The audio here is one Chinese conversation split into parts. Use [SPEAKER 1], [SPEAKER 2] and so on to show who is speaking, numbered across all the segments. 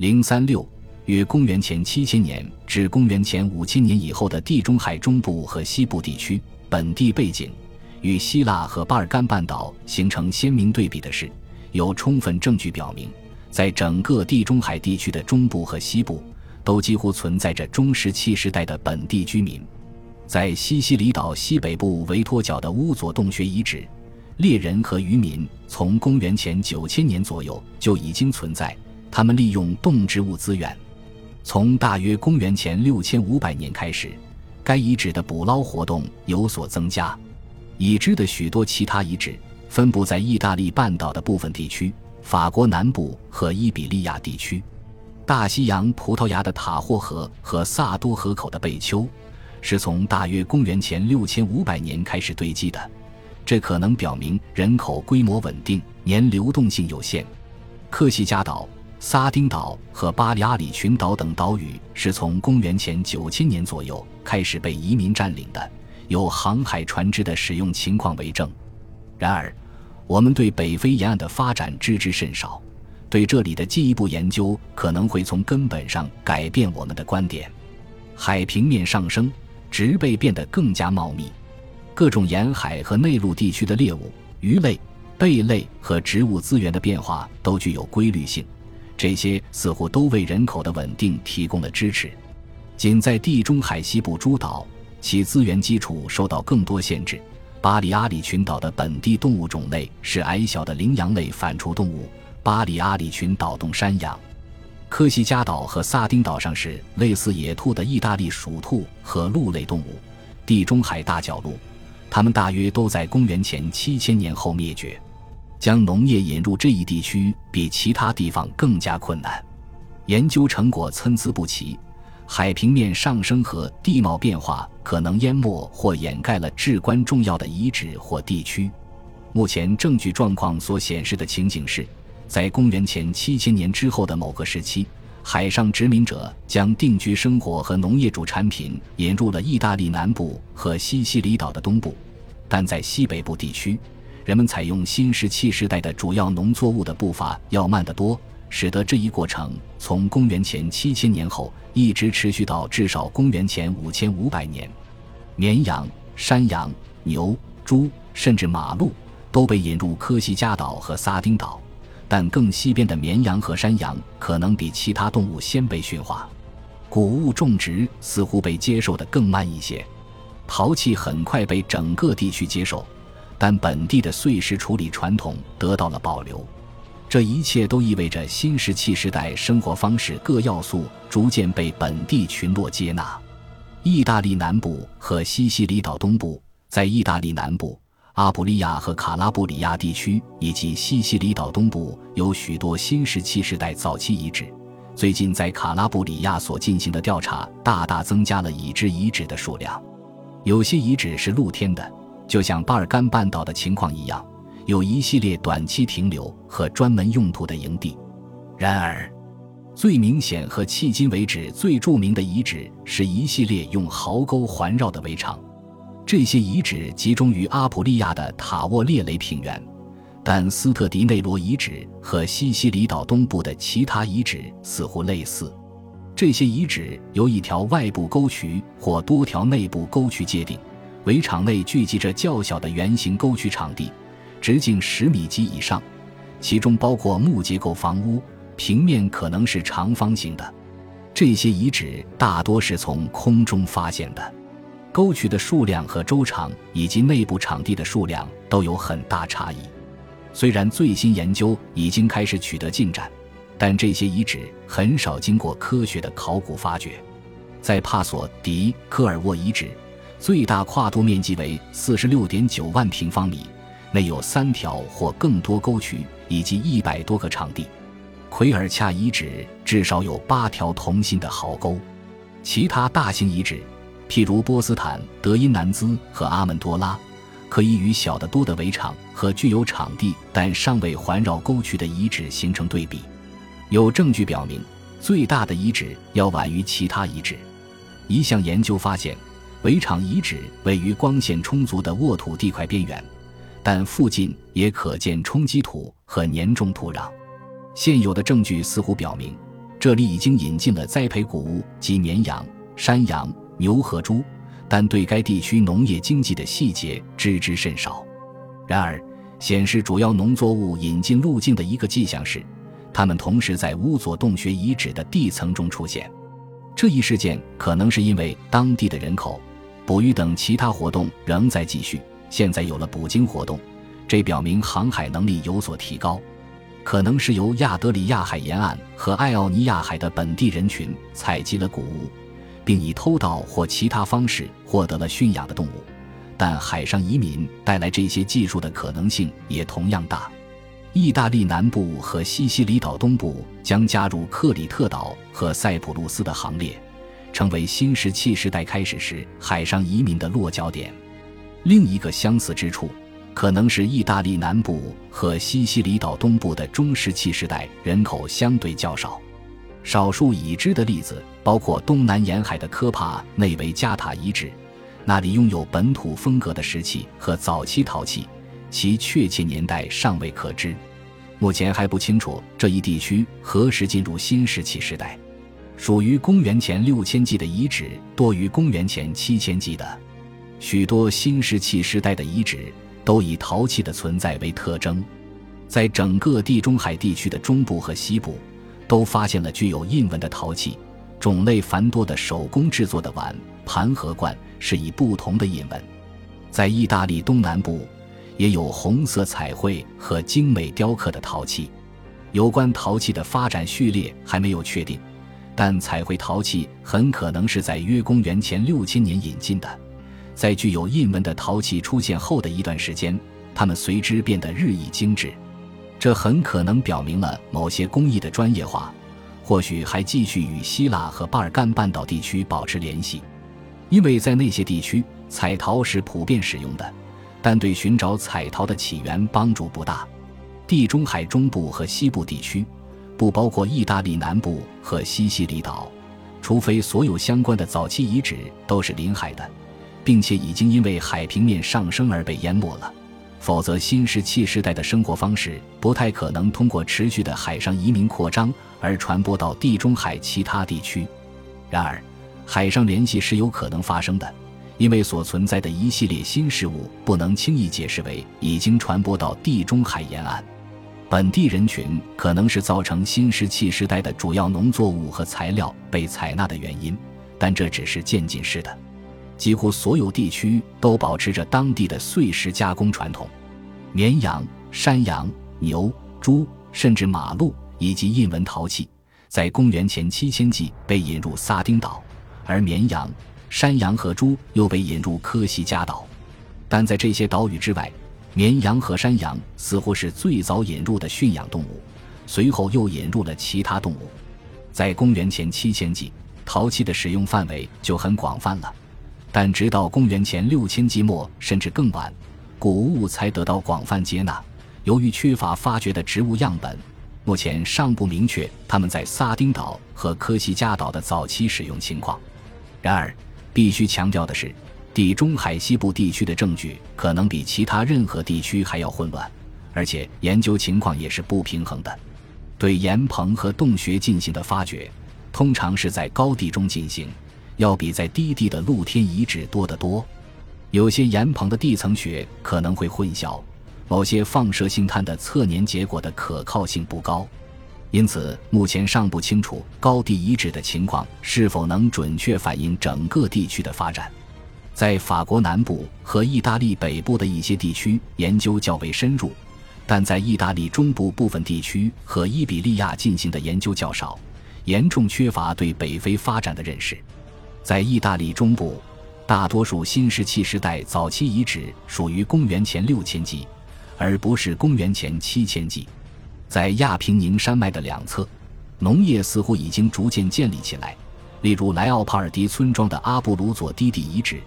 [SPEAKER 1] 零三六，约公元前七千年至公元前五千年以后的地中海中部和西部地区本地背景，与希腊和巴尔干半岛形成鲜明对比的是，有充分证据表明，在整个地中海地区的中部和西部，都几乎存在着中石器时代的本地居民。在西西里岛西北部维托角的乌佐洞穴遗址，猎人和渔民从公元前九千年左右就已经存在。他们利用动植物资源。从大约公元前六千五百年开始，该遗址的捕捞活动有所增加。已知的许多其他遗址分布在意大利半岛的部分地区、法国南部和伊比利亚地区。大西洋葡萄牙的塔霍河和萨多河口的贝丘。是从大约公元前六千五百年开始堆积的，这可能表明人口规模稳定，年流动性有限。克西嘉岛、撒丁岛和巴里阿里群岛等岛屿是从公元前九千年左右开始被移民占领的，有航海船只的使用情况为证。然而，我们对北非沿岸的发展知之甚少，对这里的进一步研究可能会从根本上改变我们的观点。海平面上升。植被变得更加茂密，各种沿海和内陆地区的猎物、鱼类、贝类和植物资源的变化都具有规律性，这些似乎都为人口的稳定提供了支持。仅在地中海西部诸岛，其资源基础受到更多限制。巴里阿里群岛的本地动物种类是矮小的羚羊类反刍动物——巴里阿里群岛动山羊。科西嘉岛和萨丁岛上是类似野兔的意大利鼠兔和鹿类动物，地中海大角鹿，它们大约都在公元前七千年后灭绝。将农业引入这一地区比其他地方更加困难，研究成果参差不齐，海平面上升和地貌变化可能淹没或掩盖了至关重要的遗址或地区。目前证据状况所显示的情景是。在公元前七千年之后的某个时期，海上殖民者将定居生活和农业主产品引入了意大利南部和西西里岛的东部，但在西北部地区，人们采用新石器时代的主要农作物的步伐要慢得多，使得这一过程从公元前七千年后一直持续到至少公元前五千五百年。绵羊、山羊、牛、猪，甚至马鹿都被引入科西嘉岛和撒丁岛。但更西边的绵羊和山羊可能比其他动物先被驯化，谷物种植似乎被接受的更慢一些，陶器很快被整个地区接受，但本地的碎石处理传统得到了保留。这一切都意味着新石器时代生活方式各要素逐渐被本地群落接纳。意大利南部和西西里岛东部，在意大利南部。阿普利亚和卡拉布里亚地区以及西西里岛东部有许多新石器时代早期遗址。最近在卡拉布里亚所进行的调查大大增加了已知遗址的数量。有些遗址是露天的，就像巴尔干半岛的情况一样，有一系列短期停留和专门用途的营地。然而，最明显和迄今为止最著名的遗址是一系列用壕沟环绕的围场。这些遗址集中于阿普利亚的塔沃列雷平原，但斯特迪内罗遗址和西西里岛东部的其他遗址似乎类似。这些遗址由一条外部沟渠或多条内部沟渠界定，围场内聚集着较小的圆形沟渠场地，直径十米及以上，其中包括木结构房屋，平面可能是长方形的。这些遗址大多是从空中发现的。沟渠的数量和周长以及内部场地的数量都有很大差异。虽然最新研究已经开始取得进展，但这些遗址很少经过科学的考古发掘。在帕索迪科尔沃遗址，最大跨度面积为四十六点九万平方米，内有三条或更多沟渠以及一百多个场地。奎尔恰遗址至少有八条同心的壕沟。其他大型遗址。譬如波斯坦、德因南兹和阿门多拉，可以与小得多的围场和具有场地但尚未环绕沟渠的遗址形成对比。有证据表明，最大的遗址要晚于其他遗址。一项研究发现，围场遗址位于光线充足的沃土地块边缘，但附近也可见冲积土和粘重土壤。现有的证据似乎表明，这里已经引进了栽培谷物及绵羊、山羊、牛和猪，但对该地区农业经济的细节知之甚少。然而，显示主要农作物引进路径的一个迹象是，它们同时在乌佐洞穴遗址的地层中出现。这一事件可能是因为当地的人口、捕鱼等其他活动仍在继续。现在有了捕鲸活动，这表明航海能力有所提高。可能是由亚德里亚海沿岸和爱奥尼亚海的本地人群采集了谷物，并以偷盗或其他方式获得了驯养的动物，但海上移民带来这些技术的可能性也同样大。意大利南部和西西里岛东部将加入克里特岛和塞浦路斯的行列，成为新石器时代开始时海上移民的落脚点。另一个相似之处。可能是意大利南部和西西里岛东部的中石器时代人口相对较少，少数已知的例子包括东南沿海的科帕内维加塔遗址，那里拥有本土风格的石器和早期陶器，其确切年代尚未可知。目前还不清楚这一地区何时进入新石器时代。属于公元前六千纪的遗址多于公元前七千纪的，许多新石器时代的遗址。都以陶器的存在为特征，在整个地中海地区的中部和西部，都发现了具有印纹的陶器，种类繁多的手工制作的碗、盘和罐是以不同的印纹。在意大利东南部，也有红色彩绘和精美雕刻的陶器。有关陶器的发展序列还没有确定，但彩绘陶器很可能是在约公元前六千年引进的。在具有印纹的陶器出现后的一段时间，它们随之变得日益精致，这很可能表明了某些工艺的专业化，或许还继续与希腊和巴尔干半岛地区保持联系，因为在那些地区彩陶是普遍使用的，但对寻找彩陶的起源帮助不大。地中海中部和西部地区，不包括意大利南部和西西里岛，除非所有相关的早期遗址都是临海的。并且已经因为海平面上升而被淹没了，否则新石器时代的生活方式不太可能通过持续的海上移民扩张而传播到地中海其他地区。然而，海上联系是有可能发生的，因为所存在的一系列新事物不能轻易解释为已经传播到地中海沿岸。本地人群可能是造成新石器时代的主要农作物和材料被采纳的原因，但这只是渐进式的。几乎所有地区都保持着当地的碎石加工传统，绵羊、山羊、牛、猪，甚至马鹿以及印纹陶器，在公元前七千纪被引入撒丁岛，而绵羊、山羊和猪又被引入科西嘉岛。但在这些岛屿之外，绵羊和山羊似乎是最早引入的驯养动物，随后又引入了其他动物。在公元前七千纪，陶器的使用范围就很广泛了。但直到公元前六千纪末甚至更晚，谷物才得到广泛接纳。由于缺乏发掘的植物样本，目前尚不明确它们在撒丁岛和科西嘉岛的早期使用情况。然而，必须强调的是，地中海西部地区的证据可能比其他任何地区还要混乱，而且研究情况也是不平衡的。对岩棚和洞穴进行的发掘，通常是在高地中进行。要比在低地的露天遗址多得多，有些岩棚的地层学可能会混淆，某些放射性碳的测年结果的可靠性不高，因此目前尚不清楚高地遗址的情况是否能准确反映整个地区的发展。在法国南部和意大利北部的一些地区研究较为深入，但在意大利中部部分地区和伊比利亚进行的研究较少，严重缺乏对北非发展的认识。在意大利中部，大多数新石器时代早期遗址属于公元前六千纪，而不是公元前七千纪。在亚平宁山脉的两侧，农业似乎已经逐渐建立起来，例如莱奥帕尔迪村庄的阿布鲁佐低地遗址。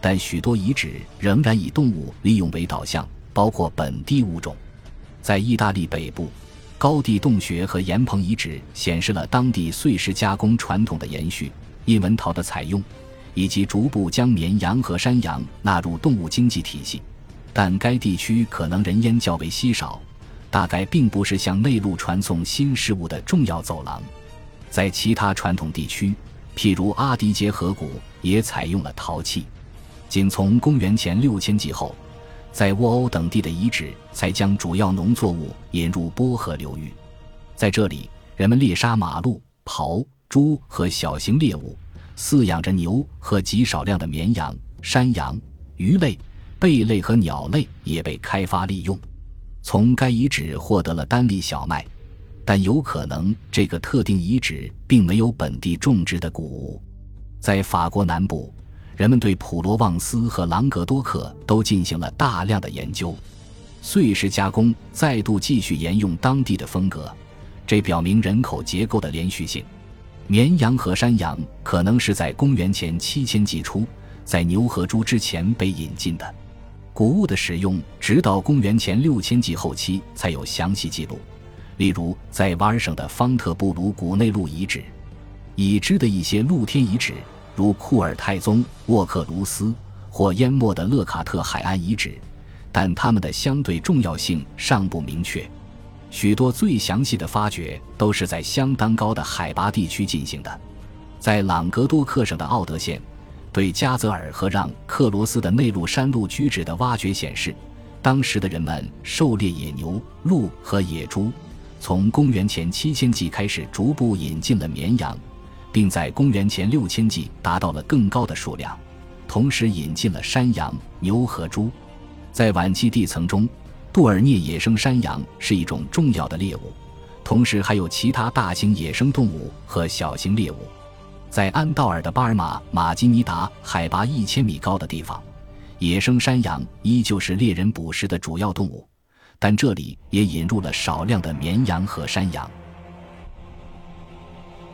[SPEAKER 1] 但许多遗址仍然以动物利用为导向，包括本地物种。在意大利北部，高地洞穴和岩棚遗址显示了当地碎石加工传统的延续。印纹陶的采用，以及逐步将绵羊和山羊纳入动物经济体系，但该地区可能人烟较为稀少，大概并不是向内陆传送新事物的重要走廊。在其他传统地区，譬如阿迪杰河谷，也采用了陶器。仅从公元前六千纪后，在沃欧等地的遗址才将主要农作物引入波河流域。在这里，人们猎杀马鹿、狍、猪和小型猎物，饲养着牛和极少量的绵羊、山羊、鱼类、贝类和鸟类也被开发利用。从该遗址获得了单粒小麦，但有可能这个特定遗址并没有本地种植的谷物。在法国南部。人们对普罗旺斯和朗格多克都进行了大量的研究，碎石加工再度继续沿用当地的风格，这表明人口结构的连续性。绵羊和山羊可能是在公元前七千纪初，在牛和猪之前被引进的。谷物的使用直到公元前六千纪后期才有详细记录，例如在瓦尔省的方特布鲁谷内陆遗址，已知的一些露天遗址。如库尔泰宗沃克卢斯或淹没的勒卡特海岸遗址，但它们的相对重要性尚不明确。许多最详细的发掘都是在相当高的海拔地区进行的。在朗格多克省的奥德县，对加泽尔和让克罗斯的内陆山路居址的挖掘显示，当时的人们狩猎野牛、鹿和野猪。从公元前七千纪开始，逐步引进了绵羊。并在公元前六千纪达到了更高的数量，同时引进了山羊、牛和猪。在晚期地层中，杜尔涅野生山羊是一种重要的猎物，同时还有其他大型野生动物和小型猎物。在安道尔的巴尔马马基尼达海拔一千米高的地方，野生山羊依旧是猎人捕食的主要动物，但这里也引入了少量的绵羊和山羊。